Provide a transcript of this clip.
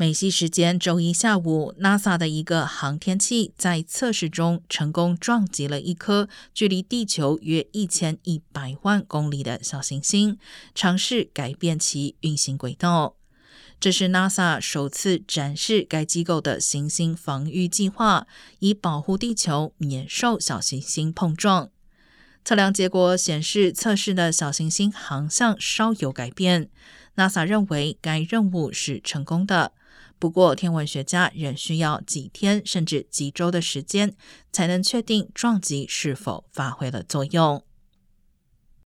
美西时间周一下午，NASA 的一个航天器在测试中成功撞击了一颗距离地球约一千一百万公里的小行星，尝试改变其运行轨道。这是 NASA 首次展示该机构的行星防御计划，以保护地球免受小行星碰撞。测量结果显示，测试的小行星航向稍有改变。NASA 认为该任务是成功的。不过，天文学家仍需要几天甚至几周的时间，才能确定撞击是否发挥了作用。